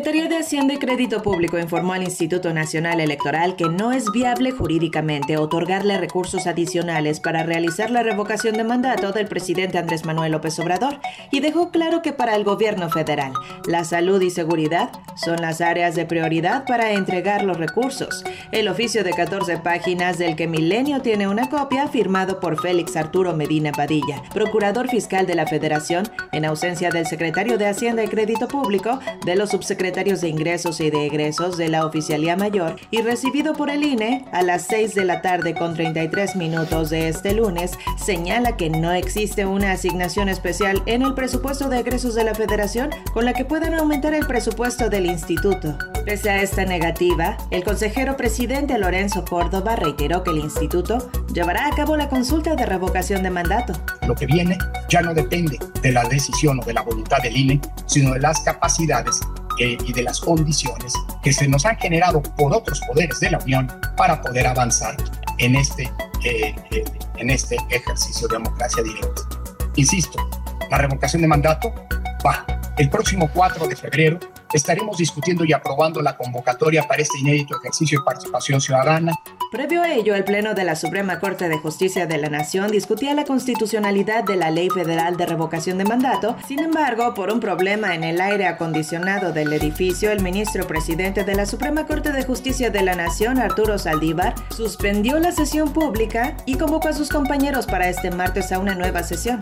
Secretaría de Hacienda y Crédito Público informó al Instituto Nacional Electoral que no es viable jurídicamente otorgarle recursos adicionales para realizar la revocación de mandato del presidente Andrés Manuel López Obrador y dejó claro que para el gobierno federal la salud y seguridad son las áreas de prioridad para entregar los recursos. El oficio de 14 páginas del que Milenio tiene una copia firmado por Félix Arturo Medina Padilla, procurador fiscal de la Federación, en ausencia del secretario de Hacienda y Crédito Público, de los subsecretarios de Ingresos y de Egresos de la Oficialía Mayor y recibido por el INE a las 6 de la tarde con 33 minutos de este lunes, señala que no existe una asignación especial en el presupuesto de egresos de la Federación con la que puedan aumentar el presupuesto del instituto. Pese a esta negativa, el consejero presidente Lorenzo Córdoba reiteró que el instituto llevará a cabo la consulta de revocación de mandato. Lo que viene ya no depende de la decisión o de la voluntad del INE, sino de las capacidades y de las condiciones que se nos han generado por otros poderes de la Unión para poder avanzar en este, eh, eh, en este ejercicio de democracia directa. Insisto, la revocación de mandato va. El próximo 4 de febrero estaremos discutiendo y aprobando la convocatoria para este inédito ejercicio de participación ciudadana Previo a ello, el Pleno de la Suprema Corte de Justicia de la Nación discutía la constitucionalidad de la Ley Federal de Revocación de Mandato. Sin embargo, por un problema en el aire acondicionado del edificio, el ministro presidente de la Suprema Corte de Justicia de la Nación, Arturo Saldívar, suspendió la sesión pública y convocó a sus compañeros para este martes a una nueva sesión.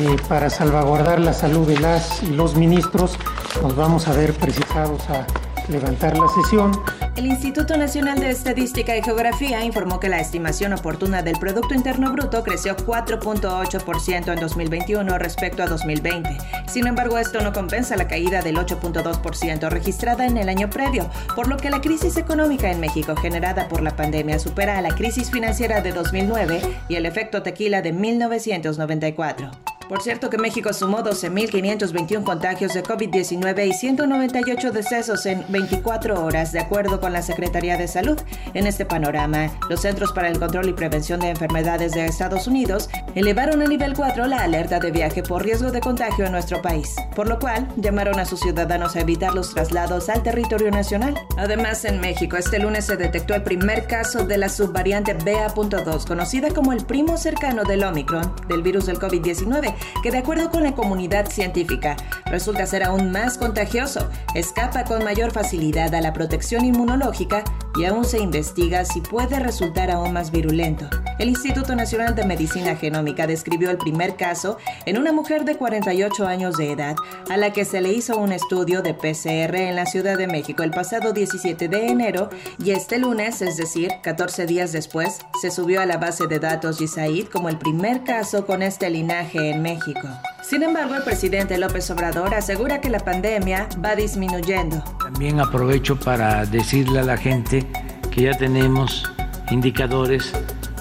Eh, para salvaguardar la salud de las y los ministros, nos vamos a ver precisados a levantar la sesión. El Instituto Nacional de Estadística y Geografía informó que la estimación oportuna del Producto Interno Bruto creció 4.8% en 2021 respecto a 2020. Sin embargo, esto no compensa la caída del 8.2% registrada en el año previo, por lo que la crisis económica en México generada por la pandemia supera a la crisis financiera de 2009 y el efecto tequila de 1994. Por cierto que México sumó 12.521 contagios de COVID-19 y 198 decesos en 24 horas, de acuerdo con la Secretaría de Salud. En este panorama, los Centros para el Control y Prevención de Enfermedades de Estados Unidos elevaron a nivel 4 la alerta de viaje por riesgo de contagio en nuestro país, por lo cual llamaron a sus ciudadanos a evitar los traslados al territorio nacional. Además, en México, este lunes se detectó el primer caso de la subvariante BA.2, conocida como el primo cercano del Omicron, del virus del COVID-19 que de acuerdo con la comunidad científica resulta ser aún más contagioso, escapa con mayor facilidad a la protección inmunológica y aún se investiga si puede resultar aún más virulento. El Instituto Nacional de Medicina Genómica describió el primer caso en una mujer de 48 años de edad, a la que se le hizo un estudio de PCR en la Ciudad de México el pasado 17 de enero y este lunes, es decir, 14 días después, se subió a la base de datos ISAID como el primer caso con este linaje en México. Sin embargo, el presidente López Obrador asegura que la pandemia va disminuyendo. También aprovecho para decirle a la gente que ya tenemos indicadores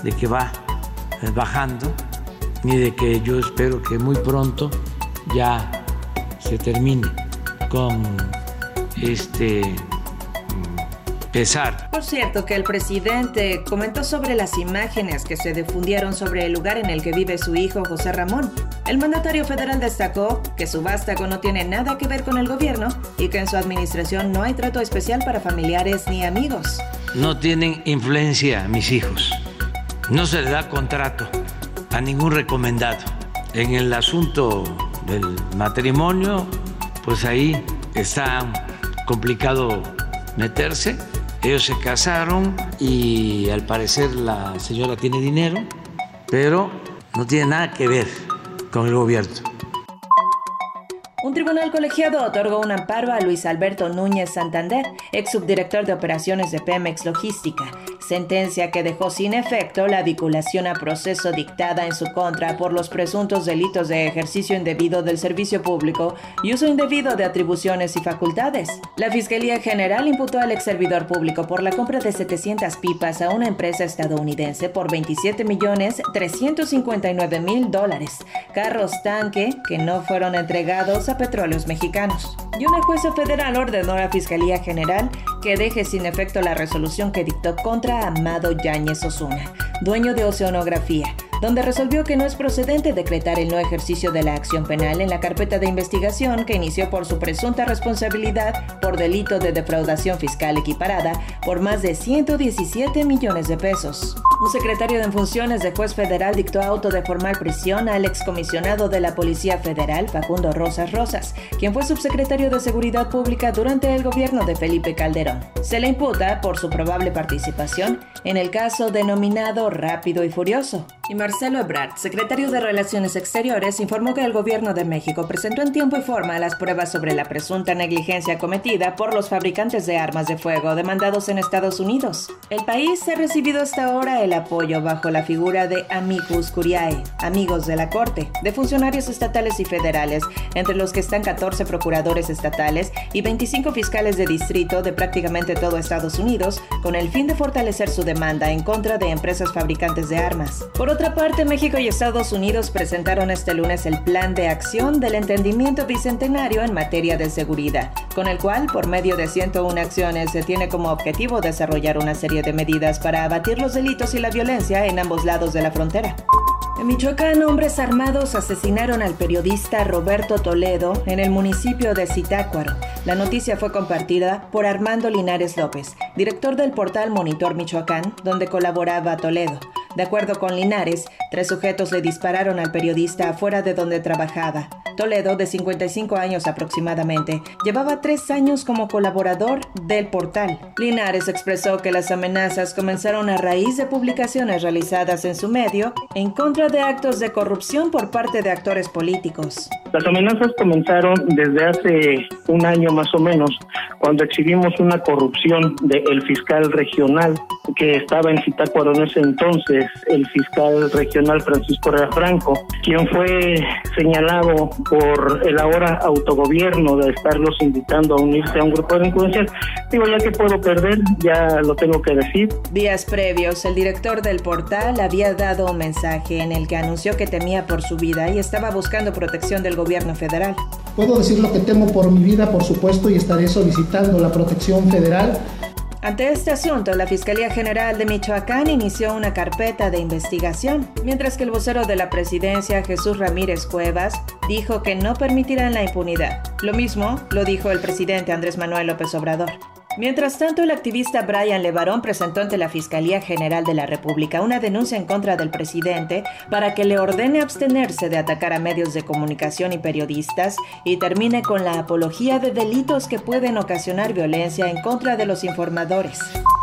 de que va eh, bajando y de que yo espero que muy pronto ya se termine con este mm, pesar. Por cierto, que el presidente comentó sobre las imágenes que se difundieron sobre el lugar en el que vive su hijo José Ramón. El mandatario federal destacó que su vástago no tiene nada que ver con el gobierno y que en su administración no hay trato especial para familiares ni amigos. No tienen influencia mis hijos no se le da contrato a ningún recomendado. En el asunto del matrimonio, pues ahí está complicado meterse. Ellos se casaron y al parecer la señora tiene dinero, pero no tiene nada que ver con el gobierno. Un tribunal colegiado otorgó un amparo a Luis Alberto Núñez Santander, ex subdirector de operaciones de Pemex Logística, sentencia que dejó sin efecto la vinculación a proceso dictada en su contra por los presuntos delitos de ejercicio indebido del servicio público y uso indebido de atribuciones y facultades. La Fiscalía General imputó al ex servidor público por la compra de 700 pipas a una empresa estadounidense por 27 millones 359 mil dólares, carros tanque que no fueron entregados a petróleos mexicanos. Y una jueza federal ordenó a la Fiscalía General que deje sin efecto la resolución que dictó contra Amado Yáñez Osuna, dueño de Oceanografía, donde resolvió que no es procedente decretar el no ejercicio de la acción penal en la carpeta de investigación que inició por su presunta responsabilidad por delito de defraudación fiscal equiparada por más de 117 millones de pesos. Un secretario en funciones de juez federal dictó auto de formal prisión al excomisionado de la Policía Federal, Facundo Rosas Rosas, quien fue subsecretario de Seguridad Pública durante el gobierno de Felipe Calderón. Se le imputa por su probable participación en el caso denominado Rápido y Furioso. Y Marcelo Ebrard, secretario de Relaciones Exteriores, informó que el gobierno de México presentó en tiempo y forma las pruebas sobre la presunta negligencia cometida por los fabricantes de armas de fuego demandados en Estados Unidos. El país ha recibido hasta ahora el apoyo bajo la figura de Amicus Curiae, amigos de la Corte, de funcionarios estatales y federales, entre los que están 14 procuradores estatales y 25 fiscales de distrito de prácticamente todo Estados Unidos, con el fin de fortalecer su demanda en contra de empresas fabricantes de armas. Por otra parte, México y Estados Unidos presentaron este lunes el Plan de Acción del Entendimiento Bicentenario en materia de seguridad, con el cual, por medio de 101 acciones, se tiene como objetivo desarrollar una serie de medidas para abatir los delitos y la violencia en ambos lados de la frontera. En Michoacán, hombres armados asesinaron al periodista Roberto Toledo en el municipio de Zitácuaro. La noticia fue compartida por Armando Linares López, director del portal Monitor Michoacán, donde colaboraba Toledo. De acuerdo con Linares, tres sujetos le dispararon al periodista afuera de donde trabajaba. Toledo, de 55 años aproximadamente, llevaba tres años como colaborador del portal. Linares expresó que las amenazas comenzaron a raíz de publicaciones realizadas en su medio en contra de actos de corrupción por parte de actores políticos. Las amenazas comenzaron desde hace un año más o menos, cuando exhibimos una corrupción del fiscal regional que estaba en Zitácuaro en ese entonces, el fiscal regional Francisco Herrera Franco, quien fue señalado por el ahora autogobierno de estarlos invitando a unirse a un grupo de delincuencia. Digo, ya que puedo perder, ya lo tengo que decir. Días previos, el director del portal había dado un mensaje en el que anunció que temía por su vida y estaba buscando protección del gobierno federal. Puedo decir lo que temo por mi vida, por supuesto, y estaré solicitando la protección federal ante este asunto, la Fiscalía General de Michoacán inició una carpeta de investigación, mientras que el vocero de la presidencia, Jesús Ramírez Cuevas, dijo que no permitirán la impunidad. Lo mismo lo dijo el presidente Andrés Manuel López Obrador. Mientras tanto, el activista Brian Levarón presentó ante la Fiscalía General de la República una denuncia en contra del presidente para que le ordene abstenerse de atacar a medios de comunicación y periodistas y termine con la apología de delitos que pueden ocasionar violencia en contra de los informadores.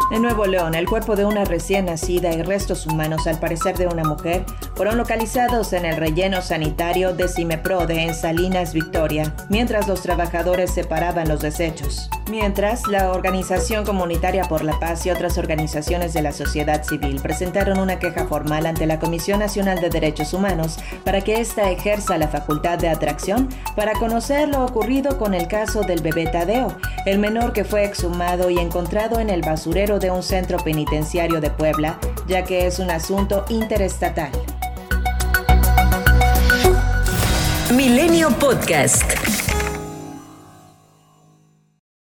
En Nuevo León, el cuerpo de una recién nacida y restos humanos, al parecer de una mujer, fueron localizados en el relleno sanitario de Cimeprode en Salinas, Victoria, mientras los trabajadores separaban los desechos. Mientras, la Organización Comunitaria por la Paz y otras organizaciones de la sociedad civil presentaron una queja formal ante la Comisión Nacional de Derechos Humanos para que ésta ejerza la facultad de atracción para conocer lo ocurrido con el caso del bebé Tadeo, el menor que fue exhumado y encontrado en el basurero de un centro penitenciario de Puebla, ya que es un asunto interestatal. Milenio Podcast.